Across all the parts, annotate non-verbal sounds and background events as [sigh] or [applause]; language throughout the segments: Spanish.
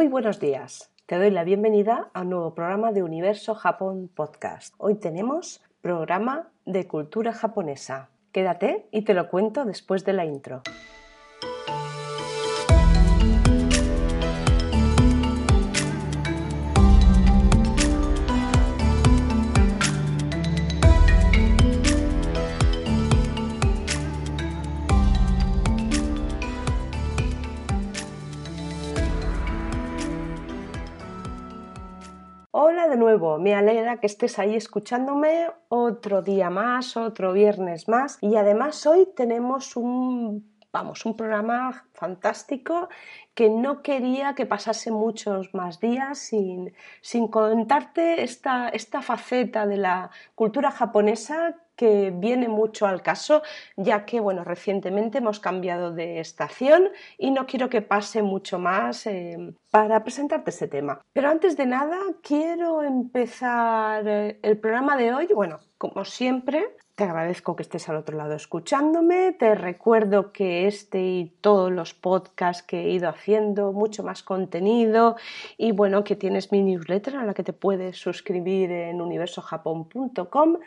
Muy buenos días. Te doy la bienvenida a un nuevo programa de Universo Japón Podcast. Hoy tenemos programa de cultura japonesa. Quédate y te lo cuento después de la intro. De nuevo, me alegra que estés ahí escuchándome otro día más, otro viernes más. Y además hoy tenemos un vamos, un programa fantástico que no quería que pasase muchos más días sin, sin contarte esta, esta faceta de la cultura japonesa que viene mucho al caso, ya que bueno, recientemente hemos cambiado de estación y no quiero que pase mucho más eh, para presentarte este tema. Pero antes de nada, quiero empezar eh, el programa de hoy, bueno, como siempre, te agradezco que estés al otro lado escuchándome. Te recuerdo que este y todos los podcasts que he ido haciendo, mucho más contenido y bueno, que tienes mi newsletter a la que te puedes suscribir en universojapón.com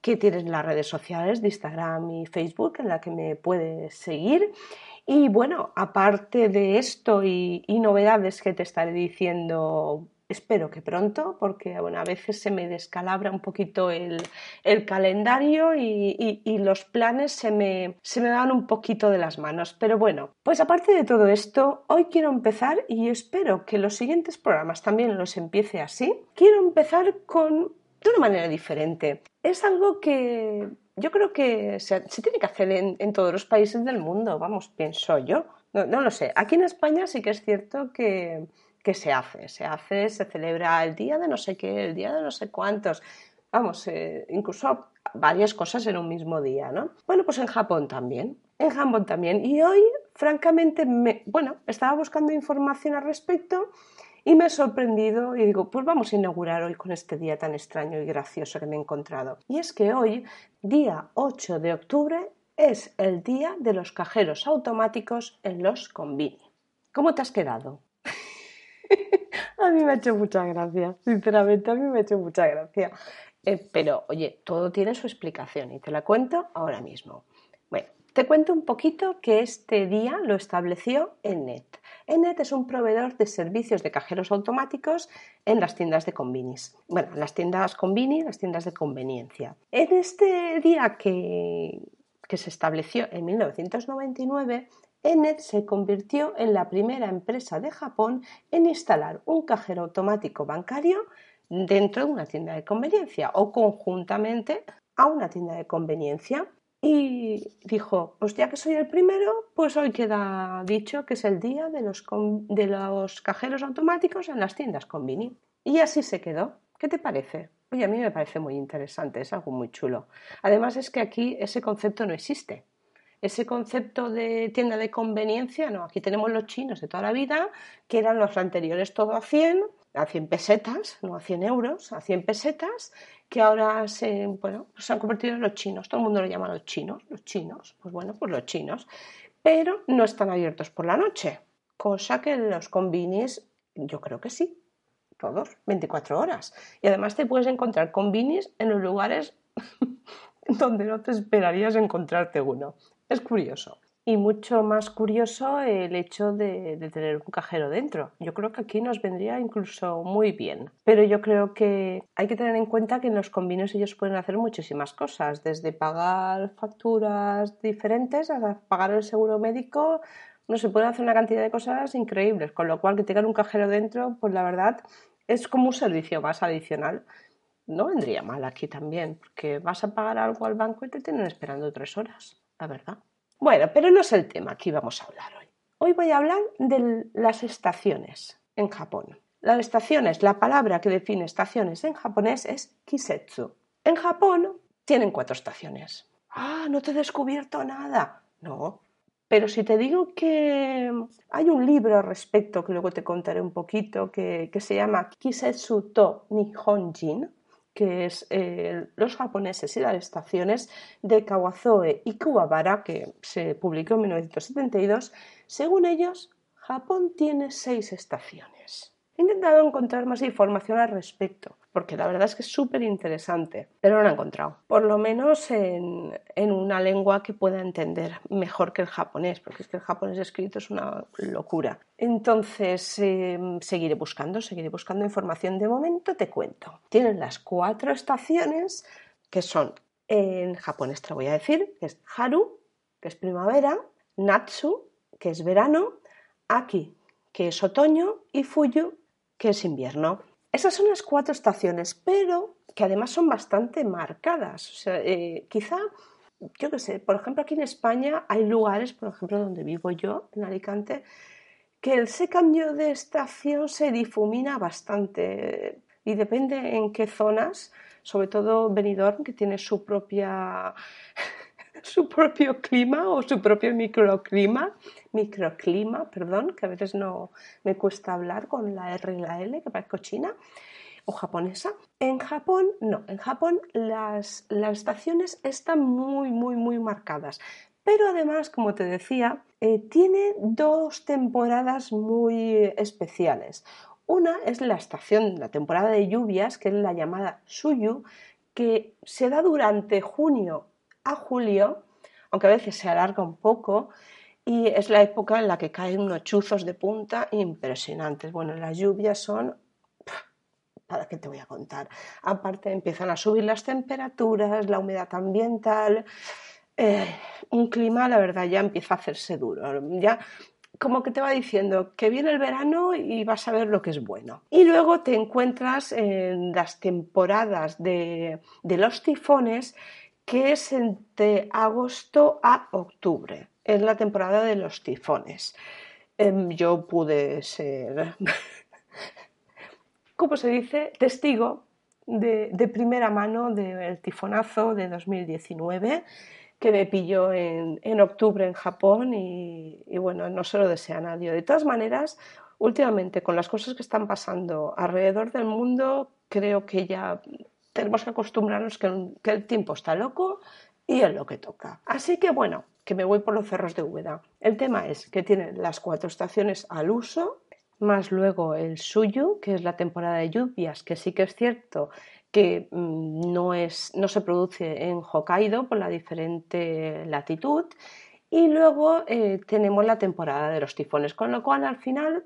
que tienes las redes sociales de Instagram y Facebook en la que me puedes seguir. Y bueno, aparte de esto y, novedades que te estaré diciendo espero que pronto, porque bueno, a veces se me descalabra un poquito el, calendario y, los planes se me, se me van un poquito de las manos. Pero bueno, pues aparte de todo esto, hoy quiero empezar y espero que los siguientes programas también los empiece así. Quiero empezar con de una manera diferente. Es algo que yo creo que se, tiene que hacer en, todos los países del mundo, vamos, pienso yo. No, lo sé. Aquí en España sí que es cierto que, se hace. Se hace, se celebra el día de no sé qué, el día de no sé cuántos. Vamos, eh, incluso varias cosas en un mismo día, ¿no? Bueno, pues en Japón también. En Japón también. Y hoy, francamente, me, bueno, estaba buscando información al respecto y me he sorprendido y digo, pues vamos a inaugurar hoy con este día tan extraño y gracioso que me he encontrado. Y es que hoy, día 8 de octubre, es el día de los cajeros automáticos en los convini. ¿Cómo te has quedado? [laughs] a mí me ha hecho mucha gracia, sinceramente, a mí me ha hecho mucha gracia. Eh, pero, oye, todo tiene su explicación y te la cuento ahora mismo. Bueno, te cuento un poquito que este día lo estableció ENET. Enet es un proveedor de servicios de cajeros automáticos en las tiendas de convenis. Bueno, las tiendas convini, las tiendas de conveniencia. En este día que, que se estableció en 1999, Enet se convirtió en la primera empresa de Japón en instalar un cajero automático bancario dentro de una tienda de conveniencia o conjuntamente a una tienda de conveniencia y dijo, pues ya que soy el primero, pues hoy queda dicho que es el día de los, de los cajeros automáticos en las tiendas Convini. Y así se quedó. ¿Qué te parece? Oye, a mí me parece muy interesante, es algo muy chulo. Además es que aquí ese concepto no existe. Ese concepto de tienda de conveniencia, no, aquí tenemos los chinos de toda la vida, que eran los anteriores todo a 100, a 100 pesetas, no a 100 euros, a 100 pesetas, que ahora se, bueno, se han convertido en los chinos. Todo el mundo lo llama los chinos, los chinos, pues bueno, pues los chinos. Pero no están abiertos por la noche, cosa que los convinis yo creo que sí, todos, 24 horas. Y además te puedes encontrar convinis en los lugares [laughs] donde no te esperarías encontrarte uno. Es curioso y mucho más curioso el hecho de, tener un cajero dentro. Yo creo que aquí nos vendría incluso muy bien. Pero yo creo que hay que tener en cuenta que en los convenios ellos pueden hacer muchísimas cosas, desde pagar facturas diferentes hasta pagar el seguro médico. No se puede hacer una cantidad de cosas increíbles, con lo cual que tengan un cajero dentro, pues la verdad es como un servicio más adicional. No vendría mal aquí también, porque vas a pagar algo al banco y te tienen esperando tres horas, la verdad. Bueno, pero no es el tema que íbamos a hablar hoy. Hoy voy a hablar de las estaciones en Japón. Las estaciones, la palabra que define estaciones en japonés es kisetsu. En Japón tienen cuatro estaciones. Ah, no te he descubierto nada. No. Pero si te digo que hay un libro al respecto que luego te contaré un poquito que, que se llama Kisetsu to Nihonjin, que es eh, Los japoneses y las estaciones de Kawazoe y Kuwabara, que se publicó en 1972. Según ellos, Japón tiene seis estaciones. He intentado encontrar más información al respecto, porque la verdad es que es súper interesante, pero no la he encontrado. Por lo menos en, una lengua que pueda entender mejor que el japonés, porque es que el japonés escrito es una locura. Entonces, em, seguiré buscando, seguiré buscando información. De momento te cuento. Tienen las cuatro estaciones que son, en japonés te voy a decir, que es Haru, que es primavera, Natsu, que es verano, Aki, que es otoño, y Fuyu, que es invierno. Esas son las cuatro estaciones, pero que además son bastante marcadas. O sea, eh, quizá, yo qué sé, por ejemplo, aquí en España hay lugares, por ejemplo, donde vivo yo, en Alicante, que ese cambio de estación se difumina bastante y depende en qué zonas, sobre todo Benidorm, que tiene su propia su propio clima o su propio microclima, microclima, perdón, que a veces no me cuesta hablar con la R y la L, que parezco china o japonesa. En Japón, no, en Japón las, las estaciones están muy, muy, muy marcadas. Pero además, como te decía, eh, tiene dos temporadas muy especiales. Una es la estación, la temporada de lluvias, que es la llamada Suyu, que se da durante junio a julio, aunque a veces se alarga un poco, y es la época en la que caen unos chuzos de punta impresionantes. Bueno, las lluvias son... ¿Para qué te voy a contar? Aparte empiezan a subir las temperaturas, la humedad ambiental, eh, un clima, la verdad, ya empieza a hacerse duro. Ya como que te va diciendo que viene el verano y vas a ver lo que es bueno. Y luego te encuentras en las temporadas de, de los tifones que es entre agosto a octubre. Es la temporada de los tifones. Em, yo pude ser, [laughs] ¿cómo se dice?, testigo de, primera mano del tifonazo de 2019 que me pilló en, octubre en Japón y, bueno, no se lo desea nadie. De todas maneras, últimamente con las cosas que están pasando alrededor del mundo, creo que ya tenemos que acostumbrarnos que, el tiempo está loco y es lo que toca. Así que bueno, que me voy por los cerros de Úbeda. El tema es que tienen las cuatro estaciones al uso, más luego el suyo, que es la temporada de lluvias, que sí que es cierto que mm, no, es, no se produce en Hokkaido por la diferente latitud. Y luego eh, tenemos la temporada de los tifones, con lo cual al final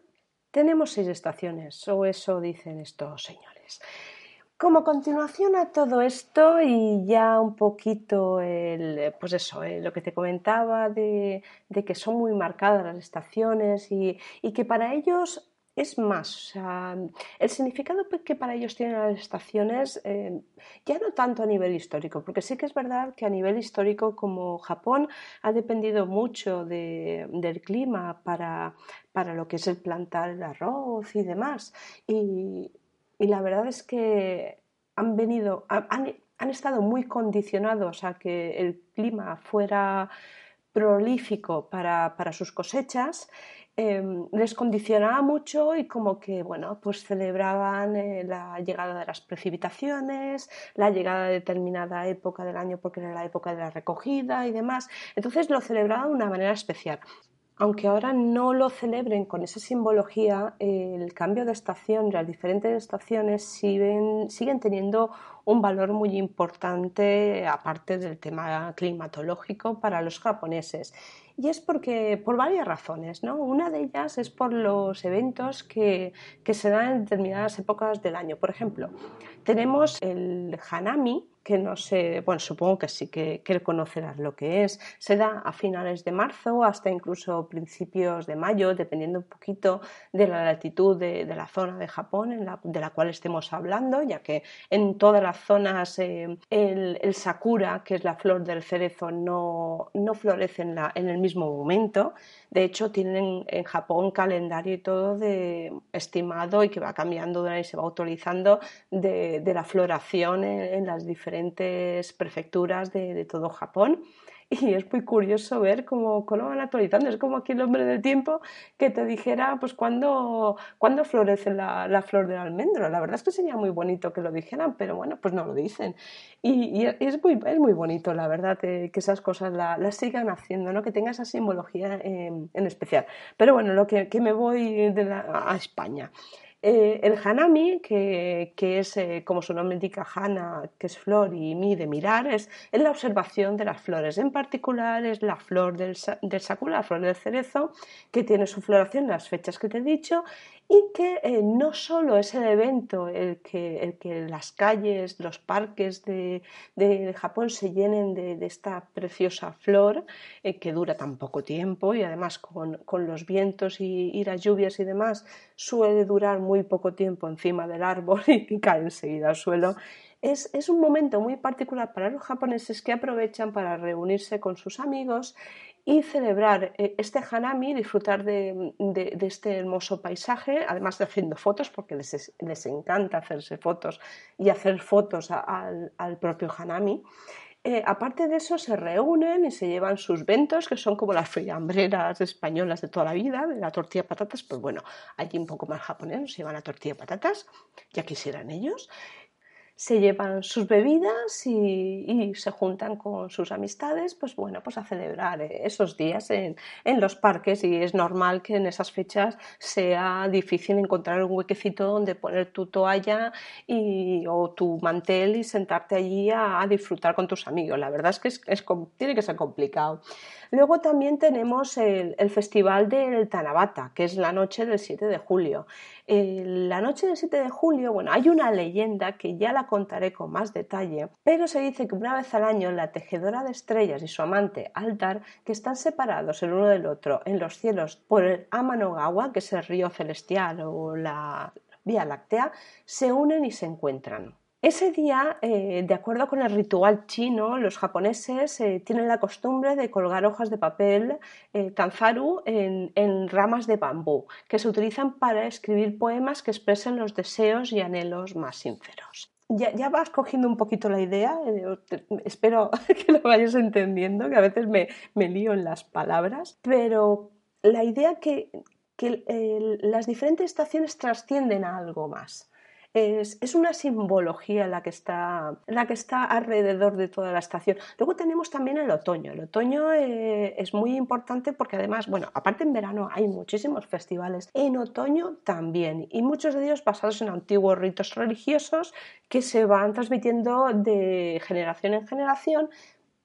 tenemos seis estaciones, o eso dicen estos señores. Como continuación a todo esto y ya un poquito el, pues eso, eh, lo que te comentaba de, que son muy marcadas las estaciones y, que para ellos es más, el significado que para ellos tienen las estaciones, eh, ya no tanto a nivel histórico, porque sí que es verdad que a nivel histórico como Japón ha dependido mucho del clima para, para, lo que es el plantar el arroz y demás. Y, y la verdad es que han venido, han, estado muy condicionados a que el clima fuera prolífico para, sus cosechas, em, les condicionaba mucho y como que, bueno, pues celebraban eh, la llegada de las precipitaciones, la llegada de determinada época del año porque era la época de la recogida y demás. Entonces lo celebraban de una manera especial aunque ahora no lo celebren con esa simbología, el cambio de estación, las diferentes estaciones siguen, siguen teniendo un valor muy importante aparte del tema climatológico para los japoneses. Y es porque, por varias razones, ¿no? Una de ellas es por los eventos que, que se dan en determinadas épocas del año. Por ejemplo, tenemos el Hanami, que no sé, bueno, supongo que sí que, que, conocerás lo que es. Se da a finales de marzo hasta incluso principios de mayo, dependiendo un poquito de la latitud de, la zona de Japón en la, de la cual estemos hablando, ya que en todas las zonas eh, el, sakura, que es la flor del cerezo, no, no florece en, la, en el mismo momento. De hecho, tienen en Japón calendario y todo de estimado y que va cambiando y se va autorizando de, la floración en, las diferentes prefecturas de, todo Japón. [laughs] y es muy curioso ver cómo, cómo van actualizando. Es como aquí el hombre del tiempo que te dijera pues cuándo, cuándo florece la, la, flor del almendro. La verdad es que sería muy bonito que lo dijeran, pero bueno, pues no lo dicen. Y, es, muy, es muy bonito, la verdad, eh, que esas cosas las sigan haciendo, ¿no? que tenga esa simbología en especial. Pero bueno, lo que, que me voy a España. Eh, el hanami, que, es, eh, como su nombre indica, hana, que es flor, y mi de mirar, es, la observación de las flores. En particular es la flor del, del sakura, la flor del cerezo, que tiene su floración en las fechas que te he dicho y que eh, no solo es el evento el que, el que las calles, los parques de, Japón se llenen de, esta preciosa flor eh, que dura tan poco tiempo y además con, los vientos y, las lluvias y demás suele durar muy poco tiempo encima del árbol [laughs] y cae enseguida al suelo. Es, es, un momento muy particular para los japoneses que aprovechan para reunirse con sus amigos y celebrar eh, este hanami, disfrutar de, este hermoso paisaje, además de haciendo fotos, porque les, les encanta hacerse fotos y hacer fotos al, propio hanami. Eh, aparte de eso, se reúnen y se llevan sus ventos, que son como las friambreras españolas de toda la vida, de la tortilla de patatas, pues bueno, allí un poco más japoneses, se llevan la tortilla de patatas, ya quisieran ellos se llevan sus bebidas y, se juntan con sus amistades, pues bueno, pues a celebrar esos días en, los parques y es normal que en esas fechas sea difícil encontrar un huequecito donde poner tu toalla y, o tu mantel y sentarte allí a, disfrutar con tus amigos. La verdad es que es, tiene que ser complicado. Luego también tenemos el, Festival del Tanabata, que es la noche del 7 de julio. La noche del 7 de julio, bueno, hay una leyenda que ya la contaré con más detalle, pero se dice que una vez al año la tejedora de estrellas y su amante Altar, que están separados el uno del otro en los cielos por el Amanogawa, que es el río celestial o la Vía Láctea, se unen y se encuentran. Ese día, eh, de acuerdo con el ritual chino, los japoneses eh, tienen la costumbre de colgar hojas de papel eh, kanzaru en, ramas de bambú, que se utilizan para escribir poemas que expresen los deseos y anhelos más sinceros. Ya, vas cogiendo un poquito la idea, espero [laughs] que lo vayas entendiendo, que a veces me, lío en las palabras, pero la idea que, que las diferentes estaciones trascienden a algo más es, una simbología la que, está, la que está alrededor de toda la estación. Luego tenemos también el otoño. El otoño eh, es muy importante porque además, bueno, aparte en verano hay muchísimos festivales, en otoño también, y muchos de ellos basados en antiguos ritos religiosos que se van transmitiendo de generación en generación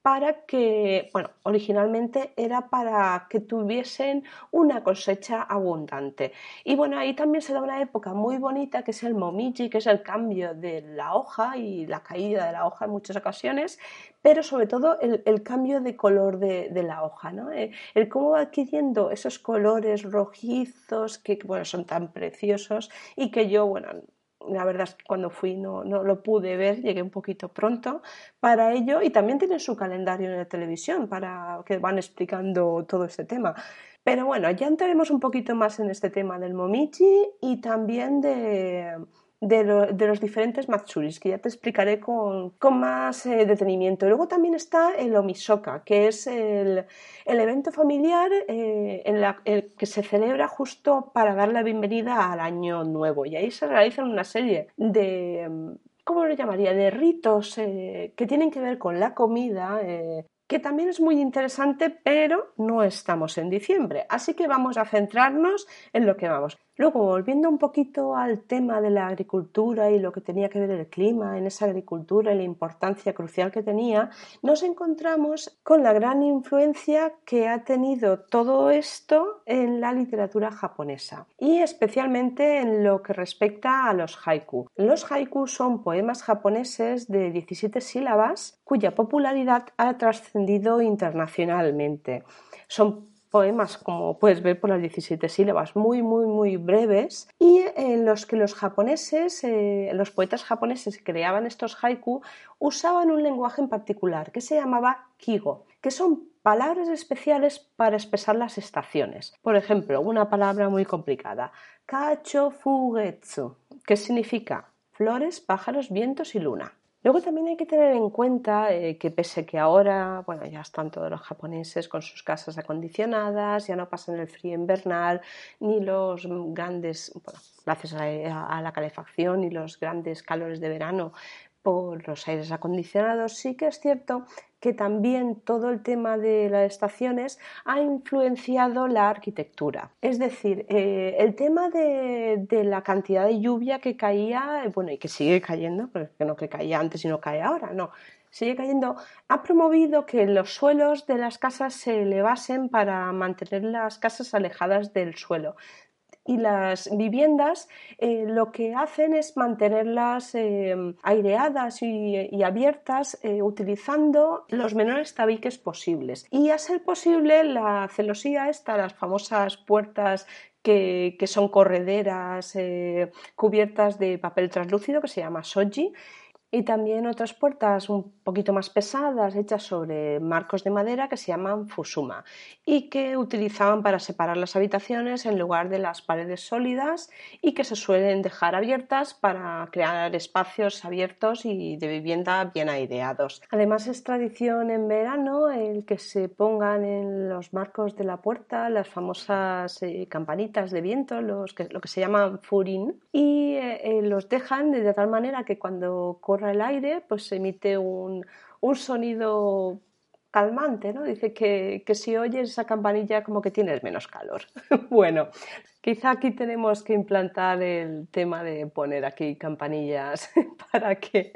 para que, bueno, originalmente era para que tuviesen una cosecha abundante. Y bueno, ahí también se da una época muy bonita que es el momiji, que es el cambio de la hoja y la caída de la hoja en muchas ocasiones, pero sobre todo el, cambio de color de, la hoja, ¿no? Eh, el, cómo va adquiriendo esos colores rojizos que, bueno, son tan preciosos y que yo, bueno, la verdad es que cuando fui no, no, lo pude ver, llegué un poquito pronto para ello y también tienen su calendario en la televisión para que van explicando todo este tema. Pero bueno, ya entraremos un poquito más en este tema del momichi y también de, de, los diferentes matsuris, que ya te explicaré con, más eh, detenimiento. Luego también está el Omisoka, que es el, evento familiar eh, en la, que se celebra justo para dar la bienvenida al año nuevo. Y ahí se realizan una serie de... ¿Cómo lo llamaría? De ritos eh, que tienen que ver con la comida, que también es muy interesante, pero no estamos en diciembre. Así que vamos a centrarnos en lo que vamos. Luego, volviendo un poquito al tema de la agricultura y lo que tenía que ver el clima en esa agricultura y la importancia crucial que tenía, nos encontramos con la gran influencia que ha tenido todo esto en la literatura japonesa y especialmente en lo que respecta a los haiku. Los haiku son poemas japoneses de 17 sílabas cuya popularidad ha trascendido internacionalmente. Son poemas, como puedes ver por las 17 sílabas, muy, muy, muy breves, y en los que los japoneses, eh, los poetas japoneses creaban estos haiku, usaban un lenguaje en particular que se llamaba kigo, que son palabras especiales para expresar las estaciones. Por ejemplo, una palabra muy complicada, kacho fugetsu, que significa flores, pájaros, vientos y luna. Luego también hay que tener en cuenta eh, que pese que ahora, bueno, ya están todos los japoneses con sus casas acondicionadas, ya no pasan el frío invernal, ni los grandes, bueno, gracias a la calefacción y los grandes calores de verano por los aires acondicionados, sí que es cierto que también todo el tema de las estaciones ha influenciado la arquitectura. Es decir, eh, el tema de, la cantidad de lluvia que caía, bueno, y que sigue cayendo, porque no que caía antes y no cae ahora, no, sigue cayendo, ha promovido que los suelos de las casas se elevasen para mantener las casas alejadas del suelo y las viviendas eh, lo que hacen es mantenerlas eh, aireadas y, abiertas eh, utilizando los menores tabiques posibles. Y a ser posible, la celosía está las famosas puertas que, que son correderas cubiertas de papel translúcido que se llama soji y también otras puertas un poquito más pesadas hechas sobre marcos de madera que se llaman fusuma y que utilizaban para separar las habitaciones en lugar de las paredes sólidas y que se suelen dejar abiertas para crear espacios abiertos y de vivienda bien aireados. Además es tradición en verano el que se pongan en los marcos de la puerta las famosas eh, campanitas de viento, los que, lo que se llaman furin, y eh, eh, los dejan de tal manera que cuando corre el aire, pues emite un, un sonido calmante, ¿no? Dice que, que, si oyes esa campanilla como que tienes menos calor. [laughs] bueno, Quizá aquí tenemos que implantar el tema de poner aquí campanillas [laughs] para que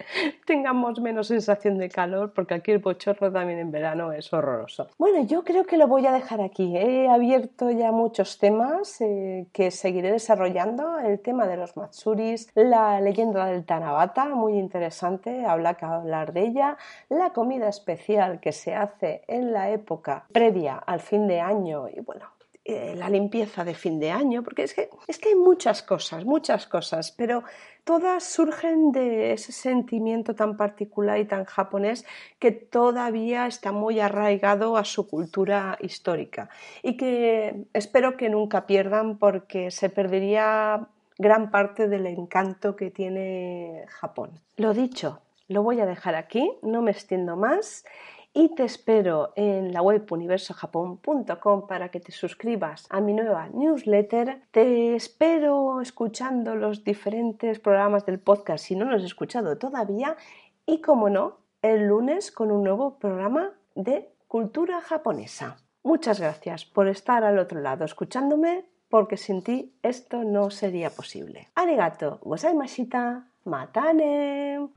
tengamos menos sensación de calor, porque aquí el bochorno también en verano es horroroso. Bueno, yo creo que lo voy a dejar aquí. He abierto ya muchos temas eh, que seguiré desarrollando. El tema de los Matsuris, la leyenda del Tanabata, muy interesante, habla que hablar de ella, la comida especial que se hace en la época previa al fin de año y bueno, eh, la limpieza de fin de año, porque es que, es que hay muchas cosas, muchas cosas, pero todas surgen de ese sentimiento tan particular y tan japonés que todavía está muy arraigado a su cultura histórica y que espero que nunca pierdan porque se perdería gran parte del encanto que tiene Japón. Lo dicho, lo voy a dejar aquí, no me extiendo más y te espero en la web universojapón.com para que te suscribas a mi nueva newsletter. Te espero escuchando los diferentes programas del podcast si no los has escuchado todavía y como no, el lunes con un nuevo programa de cultura japonesa. Muchas gracias por estar al otro lado escuchándome porque sin ti esto no sería posible. Arigato gozaimashita. Matane.